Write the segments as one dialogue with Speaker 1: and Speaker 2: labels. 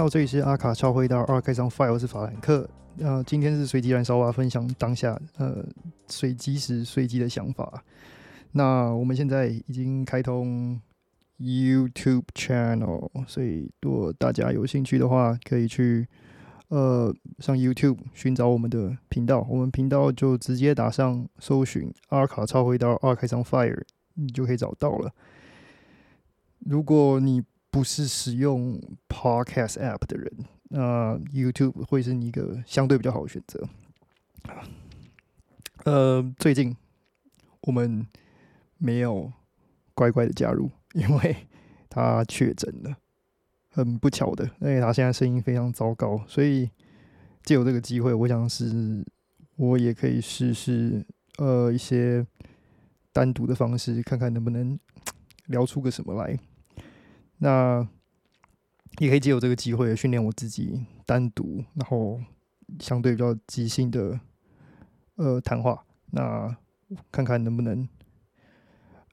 Speaker 1: 到，这里是阿卡超会到二开上 file，我是法兰克。呃，今天是随机燃烧啊，分享当下呃随机时随机的想法。那我们现在已经开通 YouTube channel，所以如果大家有兴趣的话，可以去呃上 YouTube 寻找我们的频道。我们频道就直接打上搜寻阿卡超会到二开上 fire，你就可以找到了。如果你不是使用 Podcast App 的人，那 YouTube 会是你一个相对比较好的选择。呃，最近我们没有乖乖的加入，因为他确诊了，很不巧的，因为他现在声音非常糟糕，所以借有这个机会，我想是我也可以试试呃一些单独的方式，看看能不能聊出个什么来。那也可以借由这个机会训练我自己单独，然后相对比较即兴的呃谈话。那看看能不能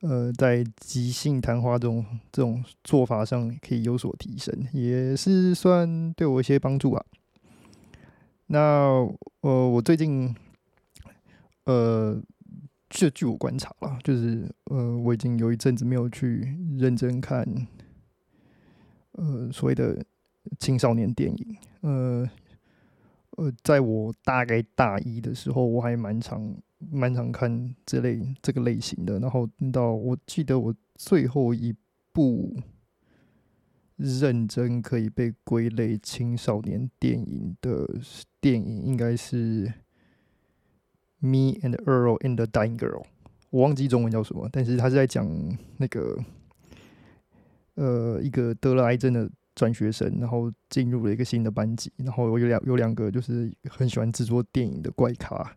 Speaker 1: 呃在即兴谈话这种这种做法上可以有所提升，也是算对我一些帮助啊。那呃我最近呃据据我观察了，就是呃我已经有一阵子没有去认真看。呃，所谓的青少年电影，呃呃，在我大概大一的时候，我还蛮常蛮常看这类这个类型的。然后到我记得我最后一部认真可以被归类青少年电影的电影，应该是《Me and Earl and the Dying Girl》。我忘记中文叫什么，但是他是在讲那个。呃，一个得了癌症的转学生，然后进入了一个新的班级，然后有两有两个就是很喜欢制作电影的怪咖，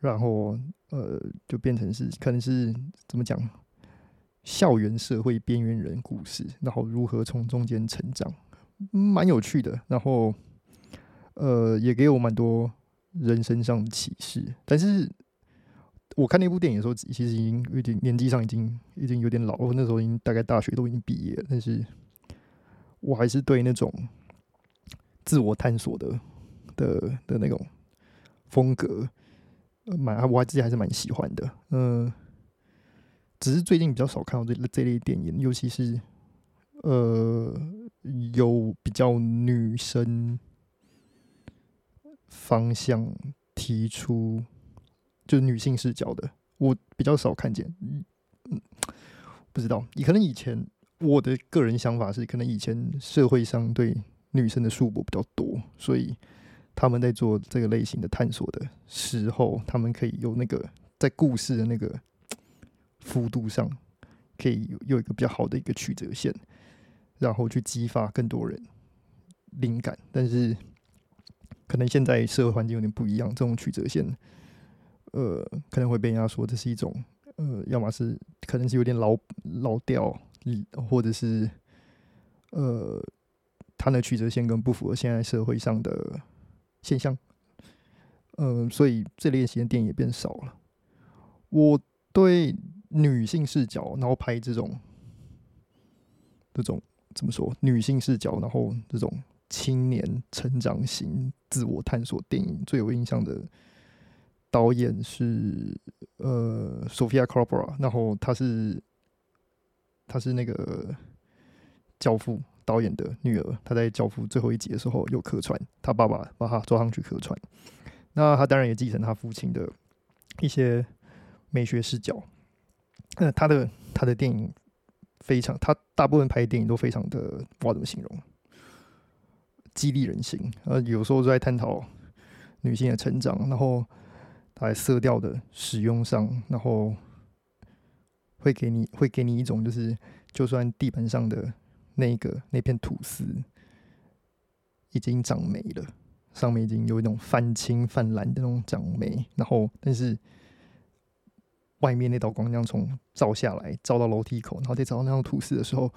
Speaker 1: 然后呃，就变成是可能是怎么讲，校园社会边缘人故事，然后如何从中间成长，蛮有趣的，然后呃，也给我蛮多人生上的启示，但是。我看那部电影的时候，其实已经有点年纪上已经已经有点老了，那时候已经大概大学都已经毕业了，但是我还是对那种自我探索的的的那种风格，蛮我还自己还是蛮喜欢的。嗯，只是最近比较少看到这这类电影，尤其是呃有比较女生方向提出。就是女性视角的，我比较少看见。嗯，不知道，可能以前我的个人想法是，可能以前社会上对女生的束缚比较多，所以他们在做这个类型的探索的时候，他们可以有那个在故事的那个幅度上，可以有一个比较好的一个曲折线，然后去激发更多人灵感。但是可能现在社会环境有点不一样，这种曲折线。呃，可能会被人家说这是一种，呃，要么是可能是有点老老调，或者是呃，它的曲折线跟不符合现在社会上的现象，呃，所以这类型的电影也变少了。我对女性视角，然后拍这种这种怎么说？女性视角，然后这种青年成长型自我探索电影最有印象的。导演是呃，Sofia Coppola，然后他是他是那个教父导演的女儿，他在教父最后一集的时候有客串，他爸爸把他抓上去客串，那他当然也继承他父亲的一些美学视角。那他的他的电影非常，他大部分拍的电影都非常的，不知道怎么形容，激励人心。呃，有时候在探讨女性的成长，然后。在色调的使用上，然后会给你会给你一种，就是就算地板上的那个那片吐司已经长霉了，上面已经有一种泛青泛蓝的那种长霉，然后但是外面那道光亮从照下来，照到楼梯口，然后再照到那张吐司的时候，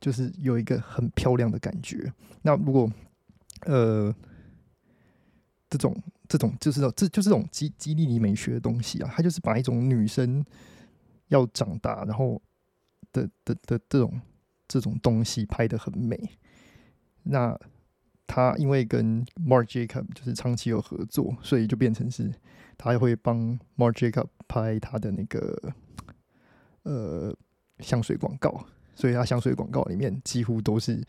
Speaker 1: 就是有一个很漂亮的感觉。那如果呃这种。这种就是这就这种激激励你美学的东西啊，它就是把一种女生要长大，然后的的的这种这种东西拍的很美，那他因为跟 Marc Jacob 就是长期有合作，所以就变成是他会帮 Marc Jacob 拍他的那个呃香水广告，所以他香水广告里面几乎都是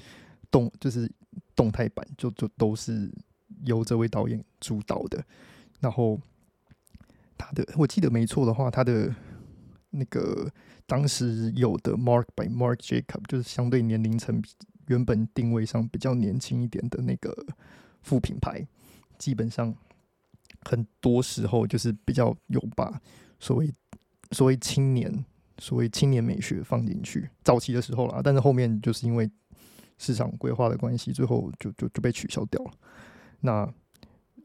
Speaker 1: 动，就是动态版，就就都是由这位导演主导的。然后他的，我记得没错的话，他的那个当时有的 Mark by Mark Jacob 就是相对年龄层原本定位上比较年轻一点的那个副品牌，基本上很多时候就是比较有把所谓所谓青年所谓青年美学放进去，早期的时候啦，但是后面就是因为市场规划的关系，最后就就就被取消掉了。那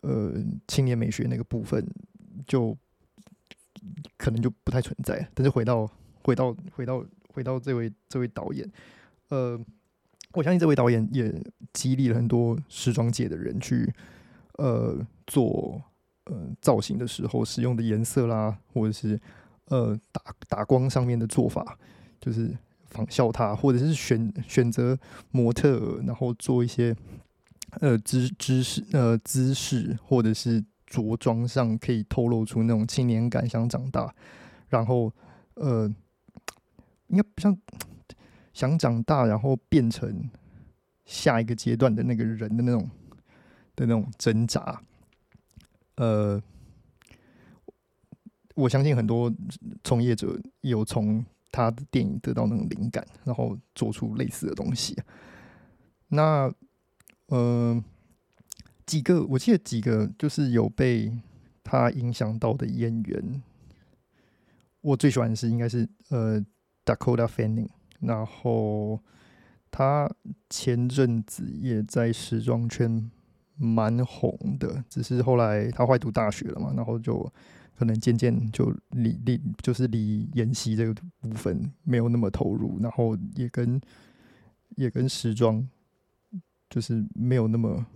Speaker 1: 呃，青年美学那个部分就可能就不太存在。但是回到回到回到回到这位这位导演，呃，我相信这位导演也激励了很多时装界的人去呃做呃造型的时候使用的颜色啦，或者是呃打打光上面的做法，就是仿效他，或者是选选择模特，然后做一些。呃，姿姿势呃姿势，或者是着装上可以透露出那种青年感，想长大，然后呃，应该不像想长大，然后变成下一个阶段的那个人的那种的那种挣扎。呃，我相信很多从业者有从他的电影得到那种灵感，然后做出类似的东西。那。嗯，几个我记得几个就是有被他影响到的演员，我最喜欢的是应该是呃 Dakota Fanning，然后他前阵子也在时装圈蛮红的，只是后来他坏读大学了嘛，然后就可能渐渐就离离就是离演戏这个部分没有那么投入，然后也跟也跟时装。就是没有那么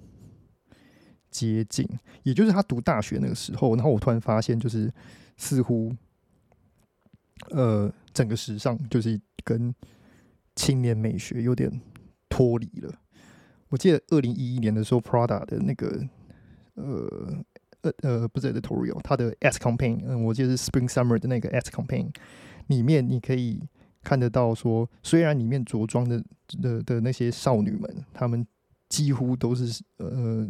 Speaker 1: 接近，也就是他读大学那个时候，然后我突然发现，就是似乎，呃，整个时尚就是跟青年美学有点脱离了。我记得二零一一年的时候，Prada 的那个，呃呃呃，不是 editorial，它的 S campaign，嗯，我记得是 Spring Summer 的那个 S campaign 里面，你可以看得到说，虽然里面着装的的的那些少女们，她们。几乎都是呃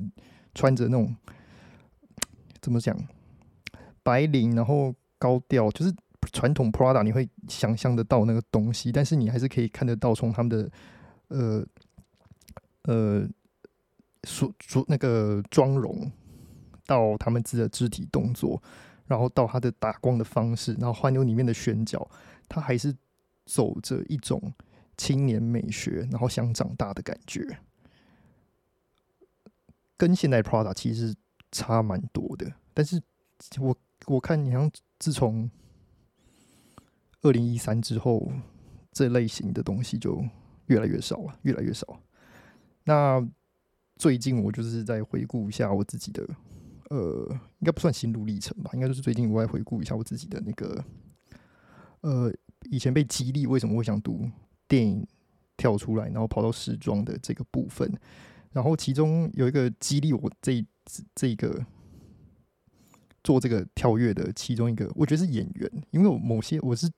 Speaker 1: 穿着那种怎么讲白领，然后高调，就是传统 Prada 你会想象得到那个东西，但是你还是可以看得到从他们的呃呃所着那个妆容到他们自己的肢体动作，然后到他的打光的方式，然后环牛里面的选角，他还是走着一种青年美学，然后想长大的感觉。跟现代 Prada 其实差蛮多的，但是我我看你像自从二零一三之后，这类型的东西就越来越少了，越来越少。那最近我就是在回顾一下我自己的，呃，应该不算心路历程吧，应该就是最近我在回顾一下我自己的那个，呃，以前被激励为什么会想读电影跳出来，然后跑到时装的这个部分。然后其中有一个激励我这这个做这个跳跃的其中一个，我觉得是演员，因为我某些我是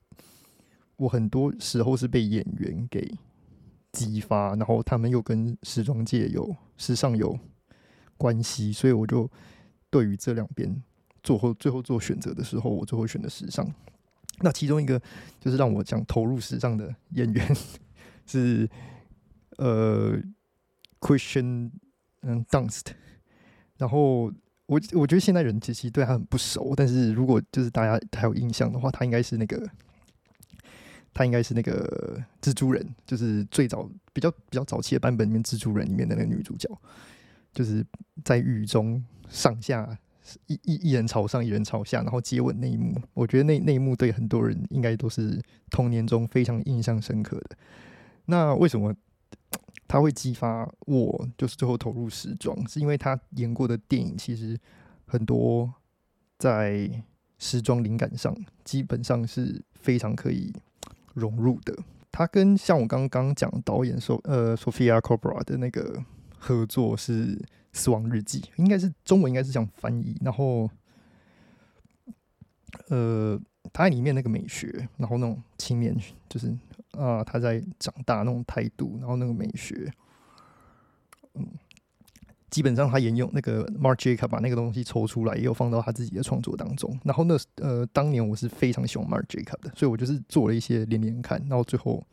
Speaker 1: 我很多时候是被演员给激发，然后他们又跟时装界有时尚有关系，所以我就对于这两边做后最后做选择的时候，我最后选的时尚。那其中一个就是让我想投入时尚的演员 是呃。Christian 嗯，Dunst，然后我我觉得现代人其实对他很不熟，但是如果就是大家还有印象的话，他应该是那个，他应该是那个蜘蛛人，就是最早比较比较早期的版本里面蜘蛛人里面的那个女主角，就是在雨中上下一一一人朝上，一人朝下，然后接吻那一幕，我觉得那那一幕对很多人应该都是童年中非常印象深刻的。那为什么？他会激发我，就是最后投入时装，是因为他演过的电影其实很多在时装灵感上基本上是非常可以融入的。他跟像我刚刚讲导演说，呃 Sophia Coppola 的那个合作是《死亡日记》，应该是中文应该是这样翻译。然后，呃，他在里面那个美学，然后那种青年，就是啊，他在长大那种态度，然后那个美学，嗯。基本上他沿用那个 Mark Jacob 把那个东西抽出来，也有放到他自己的创作当中。然后那呃，当年我是非常喜欢 Mark Jacob 的，所以我就是做了一些连连看，然后最后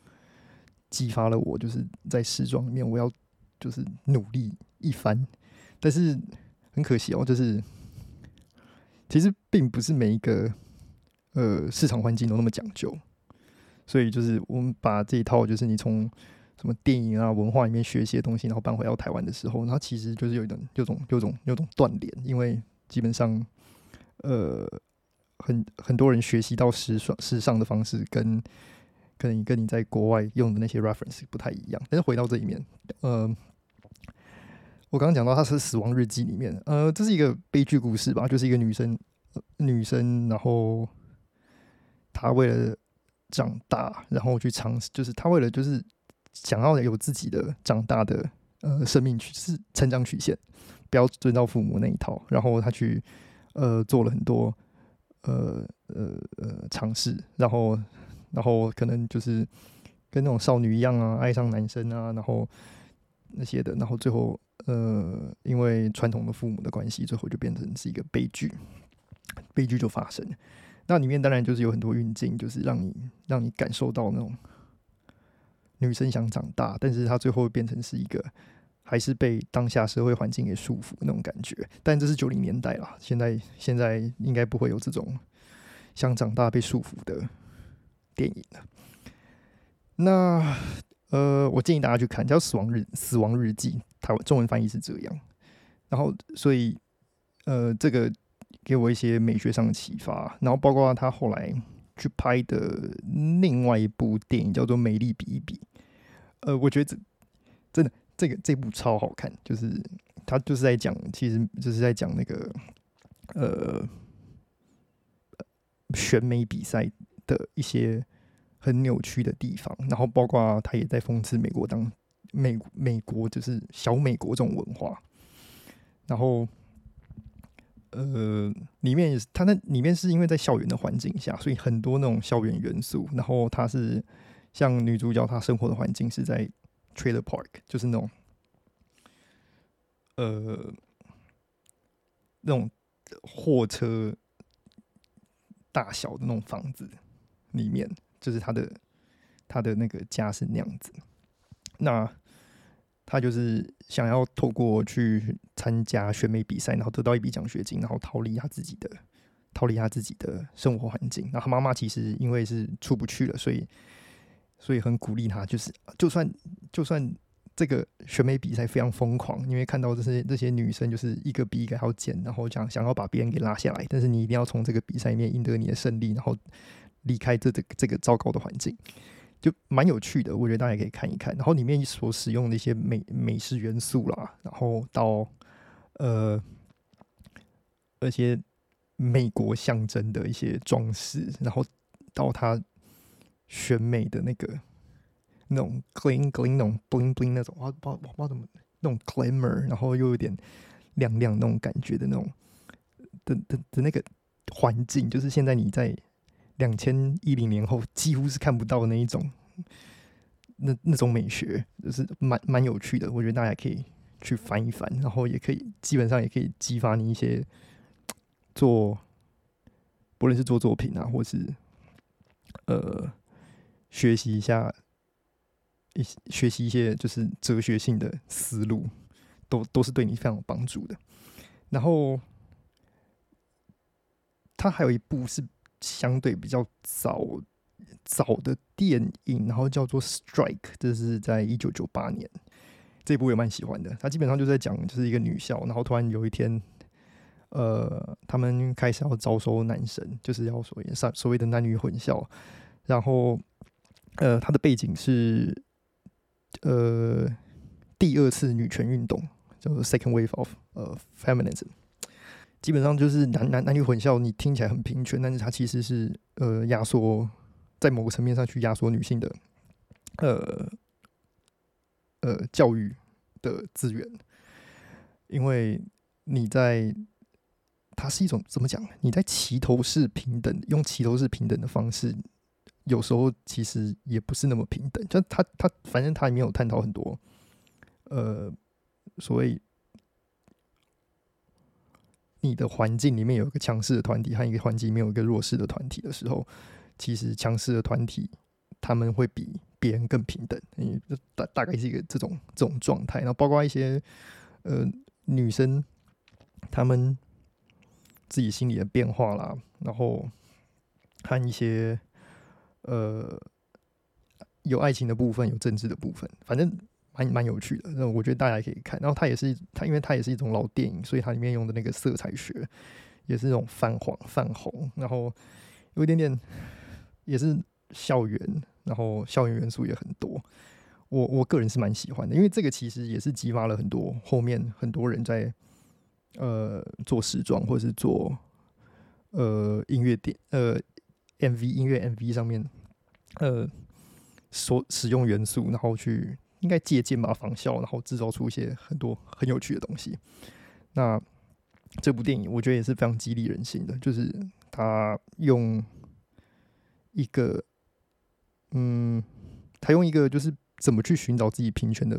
Speaker 1: 激发了我，就是在时装里面我要就是努力一番。但是很可惜哦，就是其实并不是每一个呃市场环境都那么讲究，所以就是我们把这一套，就是你从什么电影啊、文化里面学习的东西，然后搬回到台湾的时候，那其实就是有一种、有种、有种、有种断联，因为基本上，呃，很很多人学习到时尚、时尚的方式，跟跟你跟你在国外用的那些 reference 不太一样。但是回到这里面，呃，我刚刚讲到它是《死亡日记》里面，呃，这是一个悲剧故事吧，就是一个女生，女生，然后她为了长大，然后去尝试，就是他为了就是。想要有自己的长大的呃生命曲是成长曲线，不要遵照父母那一套。然后他去呃做了很多呃呃呃尝试，然后然后可能就是跟那种少女一样啊，爱上男生啊，然后那些的，然后最后呃因为传统的父母的关系，最后就变成是一个悲剧，悲剧就发生了。那里面当然就是有很多运镜，就是让你让你感受到那种。女生想长大，但是她最后变成是一个，还是被当下社会环境给束缚那种感觉。但这是九零年代啦，现在现在应该不会有这种想长大被束缚的电影了。那呃，我建议大家去看叫《死亡日死亡日记》，台中文翻译是这样。然后，所以呃，这个给我一些美学上的启发。然后，包括他后来去拍的另外一部电影叫做《美丽比一比》。呃，我觉得这真的这个这部超好看，就是他就是在讲，其实就是在讲那个呃选美比赛的一些很扭曲的地方，然后包括他也在讽刺美国当美美国就是小美国这种文化，然后呃里面也是他那里面是因为在校园的环境下，所以很多那种校园元素，然后他是。像女主角她生活的环境是在 trailer park，就是那种，呃，那种货车大小的那种房子里面，就是她的她的那个家是那样子。那她就是想要透过去参加选美比赛，然后得到一笔奖学金，然后逃离她自己的逃离她自己的生活环境。然后妈妈其实因为是出不去了，所以。所以很鼓励他，就是就算就算这个选美比赛非常疯狂，因为看到这些这些女生就是一个比一个还要贱，然后想想要把别人给拉下来，但是你一定要从这个比赛里面赢得你的胜利，然后离开这这这个糟糕的环境，就蛮有趣的。我觉得大家可以看一看。然后里面所使用的一些美美式元素啦，然后到呃而且美国象征的一些装饰，然后到它。选美的那个那种 clean clean 那种 bling bling 那种，我不知道我不知道怎么那种 glamour，然后又有点亮亮那种感觉的那种的的的那个环境，就是现在你在两千一零年后几乎是看不到的那一种，那那种美学，就是蛮蛮有趣的。我觉得大家可以去翻一翻，然后也可以基本上也可以激发你一些做，不论是做作品啊，或是呃。学习一下，一学习一些就是哲学性的思路，都都是对你非常有帮助的。然后，他还有一部是相对比较早早的电影，然后叫做《Strike》，这是在一九九八年。这部也蛮喜欢的。他基本上就在讲，就是一个女校，然后突然有一天，呃，他们开始要招收男生，就是要所谓所谓的男女混校，然后。呃，它的背景是呃第二次女权运动，叫做 Second Wave of 呃 Feminism。基本上就是男男男女混校，你听起来很平权，但是它其实是呃压缩在某个层面上去压缩女性的呃呃教育的资源，因为你在它是一种怎么讲？你在齐头式平等，用齐头式平等的方式，有时候其实也不是那么平等。就他他反正他也没有探讨很多，呃，所谓你的环境里面有一个强势的团体，和一个环境里面有一个弱势的团体的时候，其实强势的团体他们会比别人更平等。大大概是一个这种这种状态。然后包括一些呃女生，她们。自己心里的变化啦，然后看一些呃有爱情的部分，有政治的部分，反正蛮蛮有趣的。那我觉得大家也可以看。然后它也是它，因为它也是一种老电影，所以它里面用的那个色彩学也是那种泛黄、泛红，然后有一点点也是校园，然后校园元素也很多。我我个人是蛮喜欢的，因为这个其实也是激发了很多后面很多人在。呃，做时装或者是做呃音乐电呃 MV 音乐 MV 上面呃所使用元素，然后去应该借鉴吧仿效，然后制造出一些很多很有趣的东西。那这部电影我觉得也是非常激励人心的，就是他用一个嗯，他用一个就是怎么去寻找自己平权的。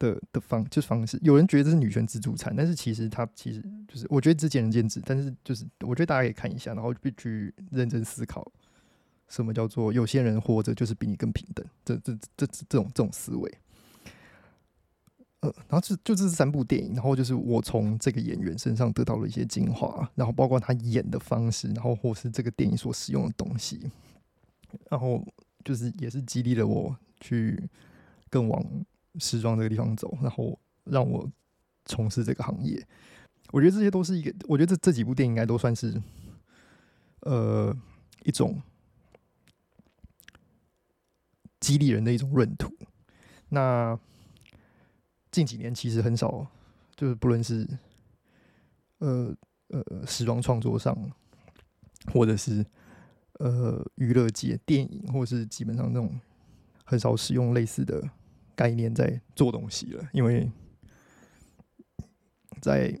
Speaker 1: 的的方就是方式，有人觉得这是女权自助餐，但是其实它其实就是我觉得这见仁见智，但是就是我觉得大家可以看一下，然后必须认真思考，什么叫做有些人活着就是比你更平等，这这这这这种这种思维。呃，然后就就这是三部电影，然后就是我从这个演员身上得到了一些精华，然后包括他演的方式，然后或是这个电影所使用的东西，然后就是也是激励了我去更往。时装这个地方走，然后让我从事这个行业。我觉得这些都是一个，我觉得这这几部电影应该都算是，呃，一种激励人的一种闰土。那近几年其实很少，就是不论是呃呃时装创作上，或者是呃娱乐界电影，或是基本上那种很少使用类似的。概念在做东西了，因为在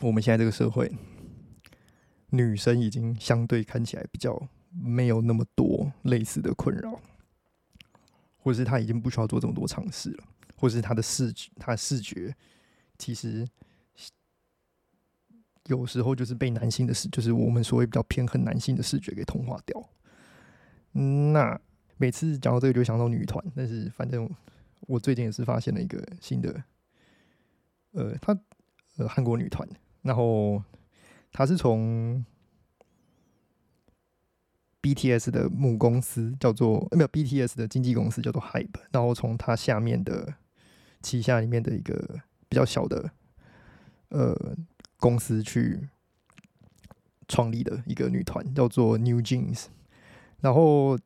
Speaker 1: 我们现在这个社会，女生已经相对看起来比较没有那么多类似的困扰，或者是他已经不需要做这么多尝试了，或者是他的视觉，他的视觉其实有时候就是被男性的视，就是我们所谓比较偏很男性的视觉给同化掉。那每次讲到这个，就想到女团，但是反正。我最近也是发现了一个新的，呃，他呃韩国女团，然后他是从 BTS 的母公司叫做没有 BTS 的经纪公司叫做 Hype，然后从它下面的旗下里面的一个比较小的呃公司去创立的一个女团叫做 New Jeans，然后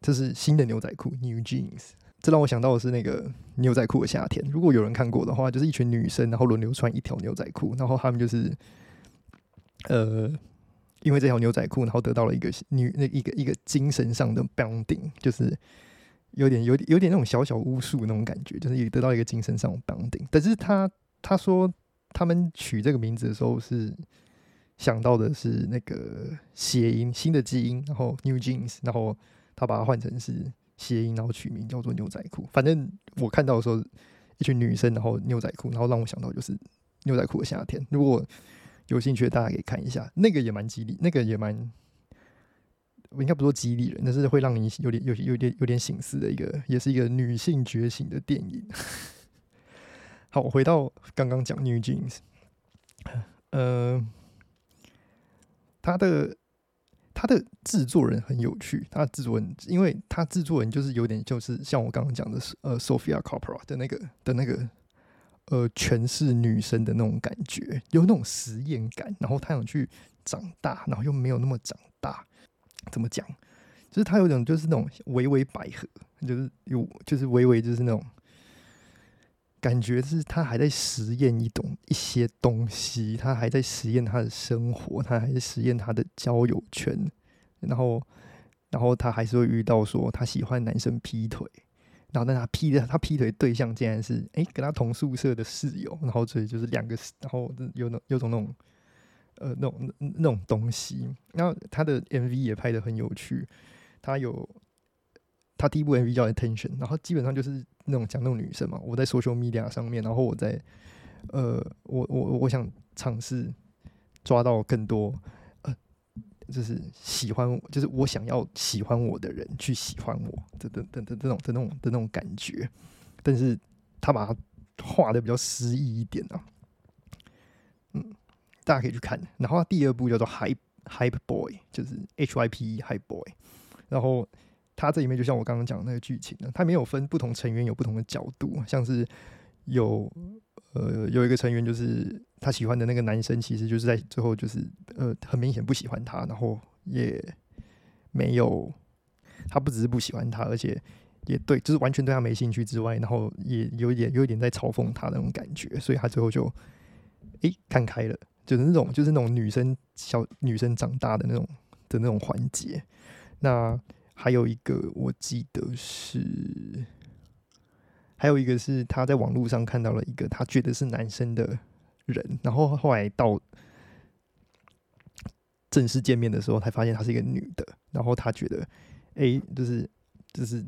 Speaker 1: 这是新的牛仔裤 New Jeans。这让我想到的是那个牛仔裤的夏天。如果有人看过的话，就是一群女生，然后轮流穿一条牛仔裤，然后他们就是，呃，因为这条牛仔裤，然后得到了一个女那一个一个精神上的 bonding，就是有点有点有点那种小小巫术那种感觉，就是也得到一个精神上的 bonding。但是他他说他们取这个名字的时候是想到的是那个谐音新的基因，然后 New Jeans，然后他把它换成是。谐音，然后取名叫做牛仔裤。反正我看到的时候，一群女生，然后牛仔裤，然后让我想到就是牛仔裤的夏天。如果有兴趣，大家可以看一下，那个也蛮激励，那个也蛮，我应该不说激励人，但是会让你有点、有、有点、有点醒思的一个，也是一个女性觉醒的电影。好，回到刚刚讲 New Jeans，呃，他的。他的制作人很有趣，他的制作人，因为他制作人就是有点就是像我刚刚讲的，呃，Sophia Coppola 的那个的那个，呃，诠释女生的那种感觉，有那种实验感，然后他想去长大，然后又没有那么长大，怎么讲？就是他有种就是那种微微百合，就是有就是微微就是那种。感觉是他还在实验一种一些东西，他还在实验他的生活，他还在实验他的交友圈，然后，然后他还是会遇到说他喜欢男生劈腿，然后但他劈的他劈腿对象竟然是哎跟他同宿舍的室友，然后所以就是两个，然后有那有种那种呃那种那种东西。然后他的 MV 也拍的很有趣，他有他第一部 MV 叫 Attention，然后基本上就是那种讲那种女生嘛，我在 social media 上面，然后我在呃我我我想尝试抓到更多。就是喜欢，就是我想要喜欢我的人去喜欢我，这等等等这种的那种的那种感觉，但是他把它画的比较诗意一点啊，嗯，大家可以去看。然后第二部叫做 Hype Hype Boy，就是 H Y P E Hype Boy。然后他这里面就像我刚刚讲的那个剧情呢，他没有分不同成员有不同的角度，像是有。呃，有一个成员就是他喜欢的那个男生，其实就是在最后就是呃，很明显不喜欢他，然后也没有，他不只是不喜欢他，而且也对，就是完全对他没兴趣之外，然后也有一点有一点在嘲讽他那种感觉，所以他最后就诶看开了，就是那种就是那种女生小女生长大的那种的那种环节。那还有一个我记得是。还有一个是他在网络上看到了一个他觉得是男生的人，然后后来到正式见面的时候，才发现她是一个女的。然后他觉得，哎，就是就是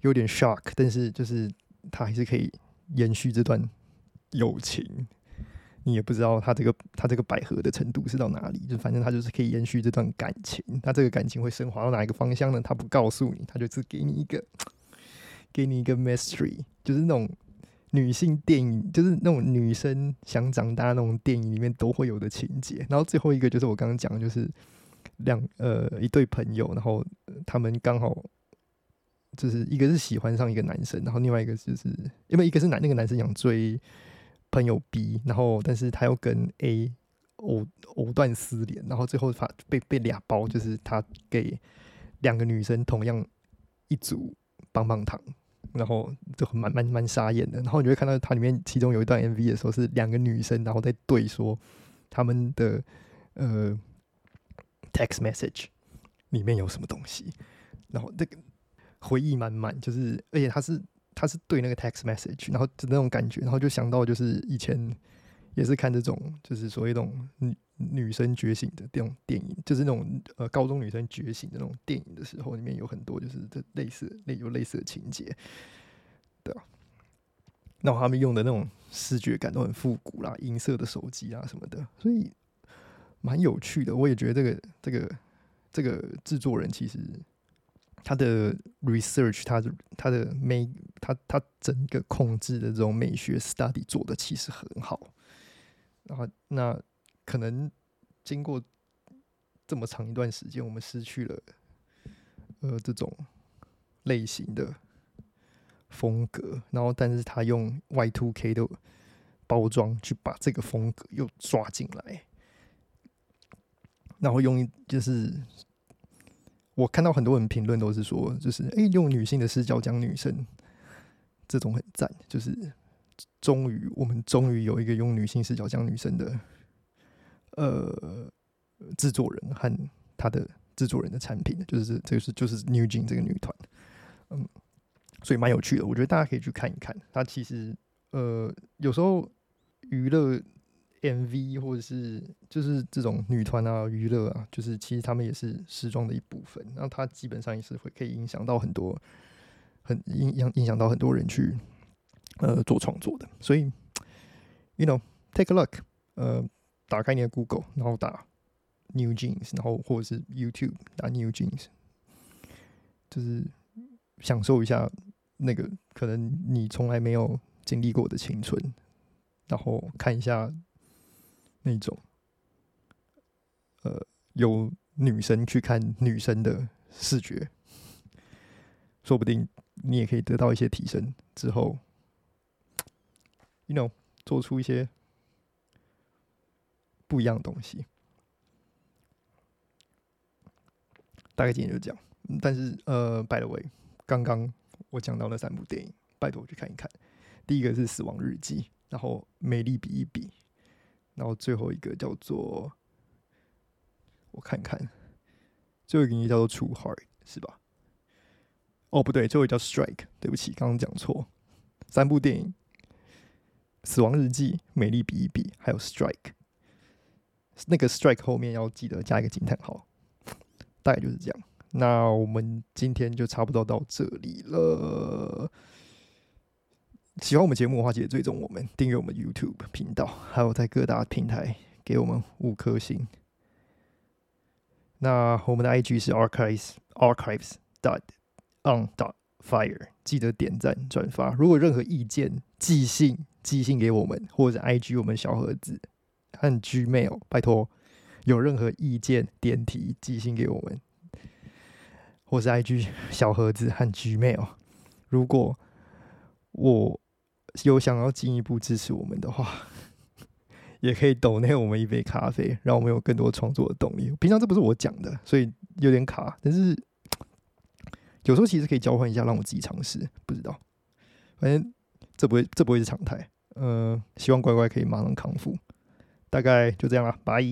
Speaker 1: 有点 shock，但是就是他还是可以延续这段友情。你也不知道他这个他这个百合的程度是到哪里，就反正他就是可以延续这段感情。他这个感情会升华到哪一个方向呢？他不告诉你，他就只给你一个。给你一个 mystery，就是那种女性电影，就是那种女生想长大那种电影里面都会有的情节。然后最后一个就是我刚刚讲，就是两呃一对朋友，然后他们刚好就是一个是喜欢上一个男生，然后另外一个就是因为一个是男那个男生想追朋友 B，然后但是他又跟 A 藕藕断丝连，然后最后发被被俩包，就是他给两个女生同样一组棒棒糖。然后就蛮蛮蛮傻眼的，然后你会看到它里面其中有一段 MV 的时候是两个女生，然后在对说他们的呃 text message 里面有什么东西，然后这个回忆满满，就是而且他是他是对那个 text message，然后就那种感觉，然后就想到就是以前也是看这种就是所谓那种女女生觉醒的这种电影，就是那种呃高中女生觉醒的那种电影的时候，里面有很多就是这类似类有类似的情节。对啊，那他们用的那种视觉感都很复古啦，银色的手机啊什么的，所以蛮有趣的。我也觉得这个这个这个制作人其实他的 research，他的他的美，他他整个控制的这种美学 study 做的其实很好。然后那可能经过这么长一段时间，我们失去了呃这种类型的。风格，然后但是他用 Y Two K 的包装去把这个风格又抓进来，然后用就是我看到很多人评论都是说，就是哎用女性的视角讲女生，这种很赞，就是终于我们终于有一个用女性视角讲女生的呃制作人和他的制作人的产品，就是这个是就是 New Jean 这个女团，嗯。所以蛮有趣的，我觉得大家可以去看一看。它其实，呃，有时候娱乐 MV 或者是就是这种女团啊、娱乐啊，就是其实他们也是时装的一部分。然后它基本上也是会可以影响到很多，很影影影响到很多人去呃做创作的。所以，you know，take a look，呃，打开你的 Google，然后打 New Jeans，然后或者是 YouTube 打 New Jeans，就是享受一下。那个可能你从来没有经历过的青春，然后看一下那种，呃，有女生去看女生的视觉，说不定你也可以得到一些提升。之后，you know，做出一些不一样的东西。大概今天就这样。但是呃，by the way，刚刚。我讲到那三部电影，拜托我去看一看。第一个是《死亡日记》，然后《美丽比一比》，然后最后一个叫做我看看，最后一个应该叫做《True Heart》，是吧？哦，不对，最后一个叫 Strike，对不起，刚刚讲错。三部电影：《死亡日记》、《美丽比一比》，还有 Strike。那个 Strike 后面要记得加一个惊叹号。大概就是这样。那我们今天就差不多到这里了。喜欢我们节目的话，记得追踪我们，订阅我们 YouTube 频道，还有在各大平台给我们五颗星。那我们的 IG 是 archives archives dot on dot fire，记得点赞转发。如果任何意见，寄信寄信给我们，或者 IG 我们小盒子和 Gmail，拜托有任何意见点题寄信给我们，或是 IG 小盒子和 Gmail。如果我有想要进一步支持我们的话，也可以抖内我们一杯咖啡，让我们有更多创作的动力。平常这不是我讲的，所以有点卡，但是 有时候其实可以交换一下，让我自己尝试。不知道，反正这不会，这不会是常态。呃，希望乖乖可以马上康复。大概就这样了，拜。